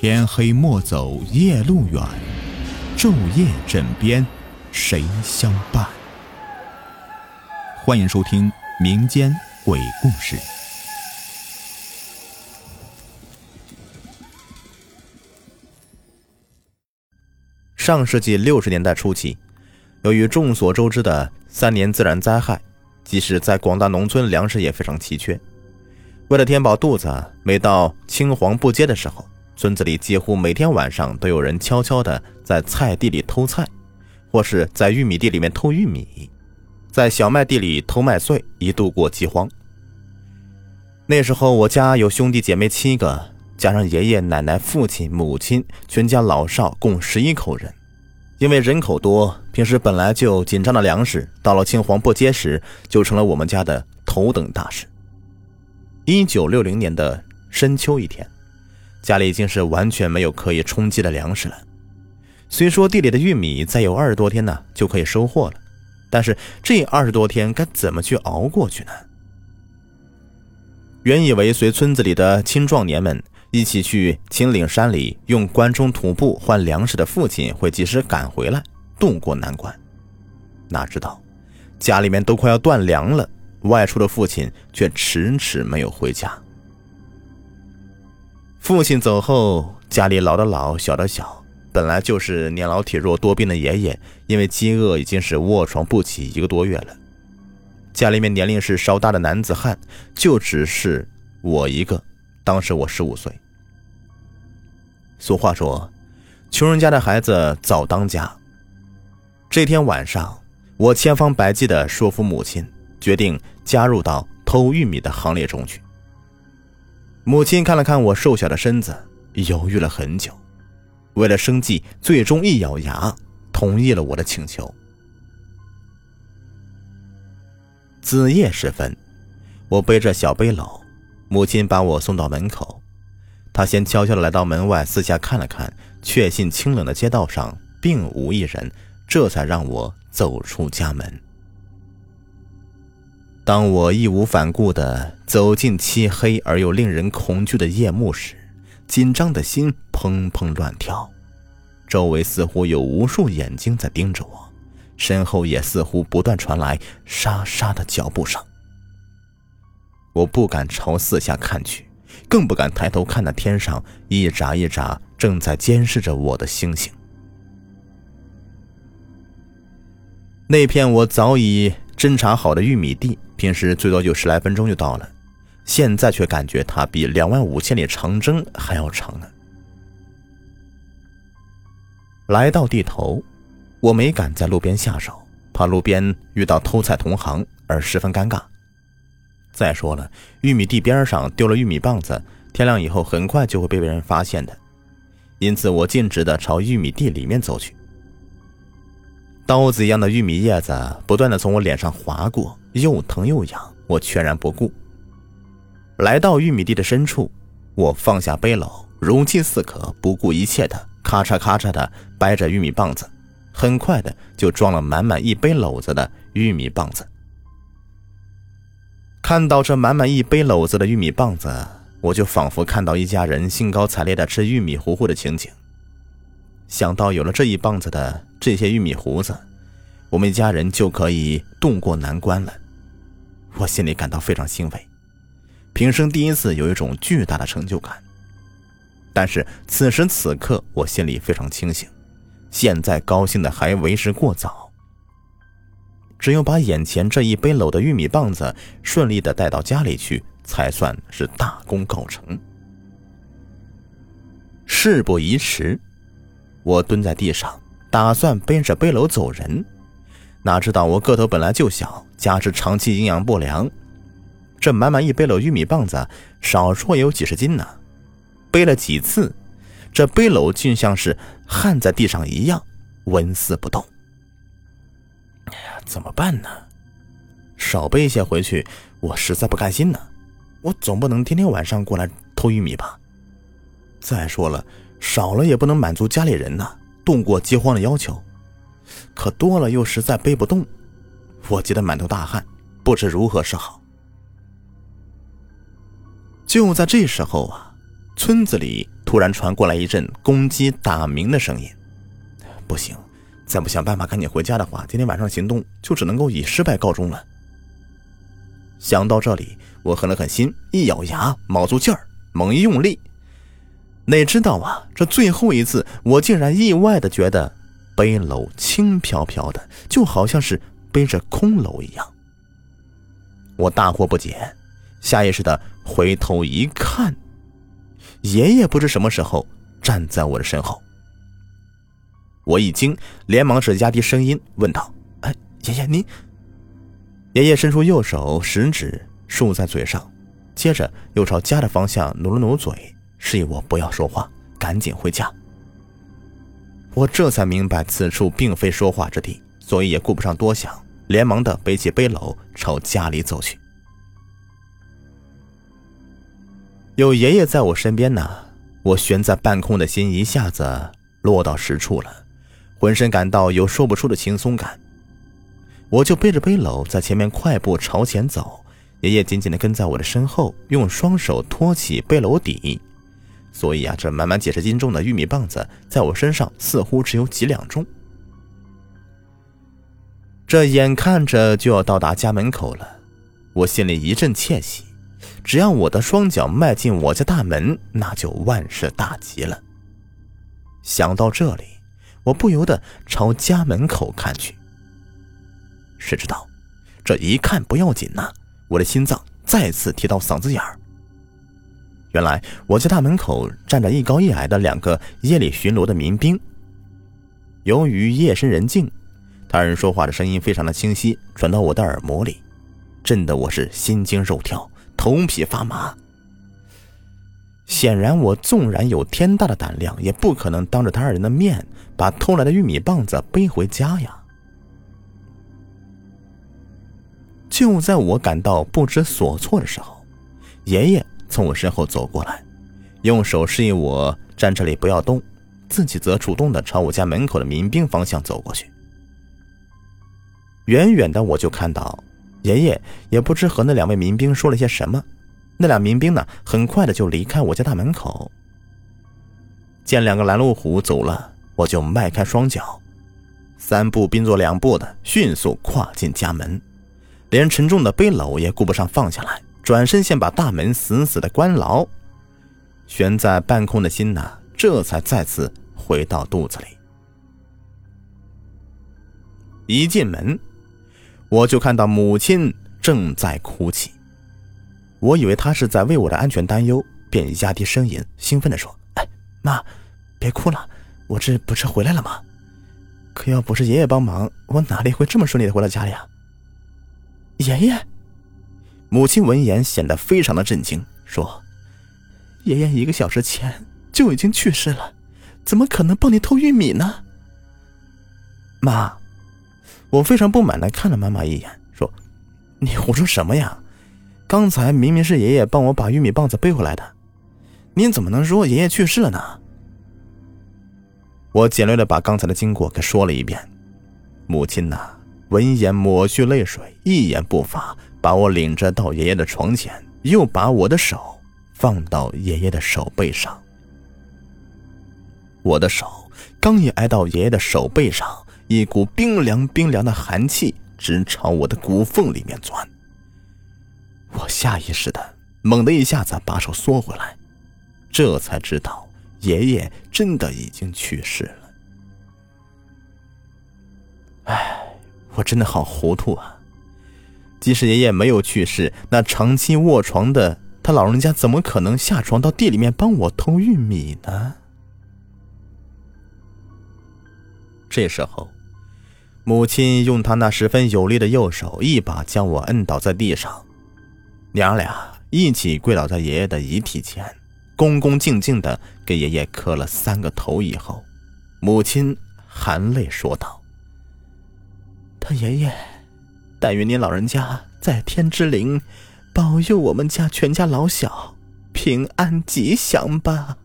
天黑莫走夜路远，昼夜枕边谁相伴？欢迎收听民间鬼故事。上世纪六十年代初期，由于众所周知的三年自然灾害，即使在广大农村，粮食也非常奇缺。为了填饱肚子，每到青黄不接的时候，村子里几乎每天晚上都有人悄悄地在菜地里偷菜，或是在玉米地里面偷玉米，在小麦地里偷麦穗，以度过饥荒。那时候我家有兄弟姐妹七个，加上爷爷奶奶、父亲母亲，全家老少共十一口人。因为人口多，平时本来就紧张的粮食，到了青黄不接时，就成了我们家的头等大事。一九六零年的深秋一天，家里已经是完全没有可以充饥的粮食了。虽说地里的玉米再有二十多天呢就可以收获了，但是这二十多天该怎么去熬过去呢？原以为随村子里的青壮年们一起去秦岭山里用关中土布换粮食的父亲会及时赶回来，渡过难关。哪知道家里面都快要断粮了。外出的父亲却迟迟没有回家。父亲走后，家里老的老，小的小，本来就是年老体弱多病的爷爷，因为饥饿已经是卧床不起一个多月了。家里面年龄是稍大的男子汉，就只是我一个。当时我十五岁。俗话说，穷人家的孩子早当家。这天晚上，我千方百计的说服母亲。决定加入到偷玉米的行列中去。母亲看了看我瘦小的身子，犹豫了很久，为了生计，最终一咬牙同意了我的请求。子夜时分，我背着小背篓，母亲把我送到门口。她先悄悄地来到门外，四下看了看，确信清冷的街道上并无一人，这才让我走出家门。当我义无反顾地走进漆黑而又令人恐惧的夜幕时，紧张的心砰砰乱跳，周围似乎有无数眼睛在盯着我，身后也似乎不断传来沙沙的脚步声。我不敢朝四下看去，更不敢抬头看那天上一眨一眨正在监视着我的星星。那片我早已侦查好的玉米地。平时最多就十来分钟就到了，现在却感觉它比两万五千里长征还要长呢。来到地头，我没敢在路边下手，怕路边遇到偷菜同行而十分尴尬。再说了，玉米地边上丢了玉米棒子，天亮以后很快就会被别人发现的，因此我径直的朝玉米地里面走去。刀子一样的玉米叶子不断的从我脸上划过。又疼又痒，我全然不顾。来到玉米地的深处，我放下背篓，如饥似渴，不顾一切的咔嚓咔嚓的掰着玉米棒子，很快的就装了满满一背篓子的玉米棒子。看到这满满一背篓子的玉米棒子，我就仿佛看到一家人兴高采烈的吃玉米糊糊的情景。想到有了这一棒子的这些玉米糊子。我们一家人就可以渡过难关了，我心里感到非常欣慰，平生第一次有一种巨大的成就感。但是此时此刻，我心里非常清醒，现在高兴的还为时过早。只有把眼前这一背篓的玉米棒子顺利的带到家里去，才算是大功告成。事不宜迟，我蹲在地上，打算背着背篓走人。哪知道我个头本来就小，加之长期营养不良，这满满一背篓玉米棒子，少说也有几十斤呢。背了几次，这背篓竟像是焊在地上一样，纹丝不动。哎呀，怎么办呢？少背一些回去，我实在不甘心呢。我总不能天天晚上过来偷玉米吧？再说了，少了也不能满足家里人呐，度过饥荒的要求。可多了又实在背不动，我急得满头大汗，不知如何是好。就在这时候啊，村子里突然传过来一阵公鸡打鸣的声音。不行，再不想办法赶紧回家的话，今天晚上行动就只能够以失败告终了。想到这里，我狠了狠心，一咬牙，卯足劲儿，猛一用力。哪知道啊，这最后一次，我竟然意外的觉得背篓轻飘飘的，就好像是背着空篓一样。我大惑不解，下意识的回头一看，爷爷不知什么时候站在我的身后。我一惊，连忙是压低声音问道：“哎，爷爷您？”爷爷伸出右手，食指竖在嘴上，接着又朝家的方向努了努嘴，示意我不要说话，赶紧回家。我这才明白此处并非说话之地，所以也顾不上多想，连忙的背起背篓朝家里走去。有爷爷在我身边呢，我悬在半空的心一下子落到实处了，浑身感到有说不出的轻松感。我就背着背篓在前面快步朝前走，爷爷紧紧的跟在我的身后，用双手托起背篓底。所以啊，这满满几十斤重的玉米棒子在我身上似乎只有几两重。这眼看着就要到达家门口了，我心里一阵窃喜，只要我的双脚迈进我家大门，那就万事大吉了。想到这里，我不由得朝家门口看去。谁知道，这一看不要紧呐，我的心脏再次提到嗓子眼儿。原来我家大门口站着一高一矮的两个夜里巡逻的民兵。由于夜深人静，他人说话的声音非常的清晰，传到我的耳膜里，震得我是心惊肉跳，头皮发麻。显然，我纵然有天大的胆量，也不可能当着他二人的面把偷来的玉米棒子背回家呀。就在我感到不知所措的时候，爷爷从我身后走过来，用手示意我站这里不要动，自己则主动的朝我家门口的民兵方向走过去。远远的我就看到，爷爷也不知和那两位民兵说了些什么，那俩民兵呢，很快的就离开我家大门口。见两个拦路虎走了，我就迈开双脚，三步并作两步的迅速跨进家门。连沉重的背篓也顾不上放下来，转身先把大门死死的关牢。悬在半空的心呐，这才再次回到肚子里。一进门，我就看到母亲正在哭泣。我以为她是在为我的安全担忧，便压低声音，兴奋地说：“哎，妈，别哭了，我这不是回来了吗？可要不是爷爷帮忙，我哪里会这么顺利的回到家里啊？”爷爷，母亲闻言显得非常的震惊，说：“爷爷一个小时前就已经去世了，怎么可能帮你偷玉米呢？”妈，我非常不满的看了妈妈一眼，说：“你胡说什么呀？刚才明明是爷爷帮我把玉米棒子背回来的，你怎么能说爷爷去世了呢？”我简略的把刚才的经过给说了一遍，母亲呐。闻言，抹去泪水，一言不发，把我领着到爷爷的床前，又把我的手放到爷爷的手背上。我的手刚一挨到爷爷的手背上，一股冰凉冰凉的寒气直朝我的骨缝里面钻。我下意识的猛地一下子把手缩回来，这才知道爷爷真的已经去世了。唉。我真的好糊涂啊！即使爷爷没有去世，那长期卧床的他老人家怎么可能下床到地里面帮我偷玉米呢？这时候，母亲用她那十分有力的右手一把将我摁倒在地上，娘俩一起跪倒在爷爷的遗体前，恭恭敬敬的给爷爷磕了三个头以后，母亲含泪说道。他爷爷，但愿您老人家在天之灵，保佑我们家全家老小平安吉祥吧。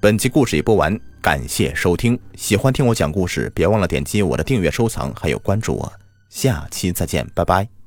本期故事已播完，感谢收听。喜欢听我讲故事，别忘了点击我的订阅、收藏，还有关注我。下期再见，拜拜。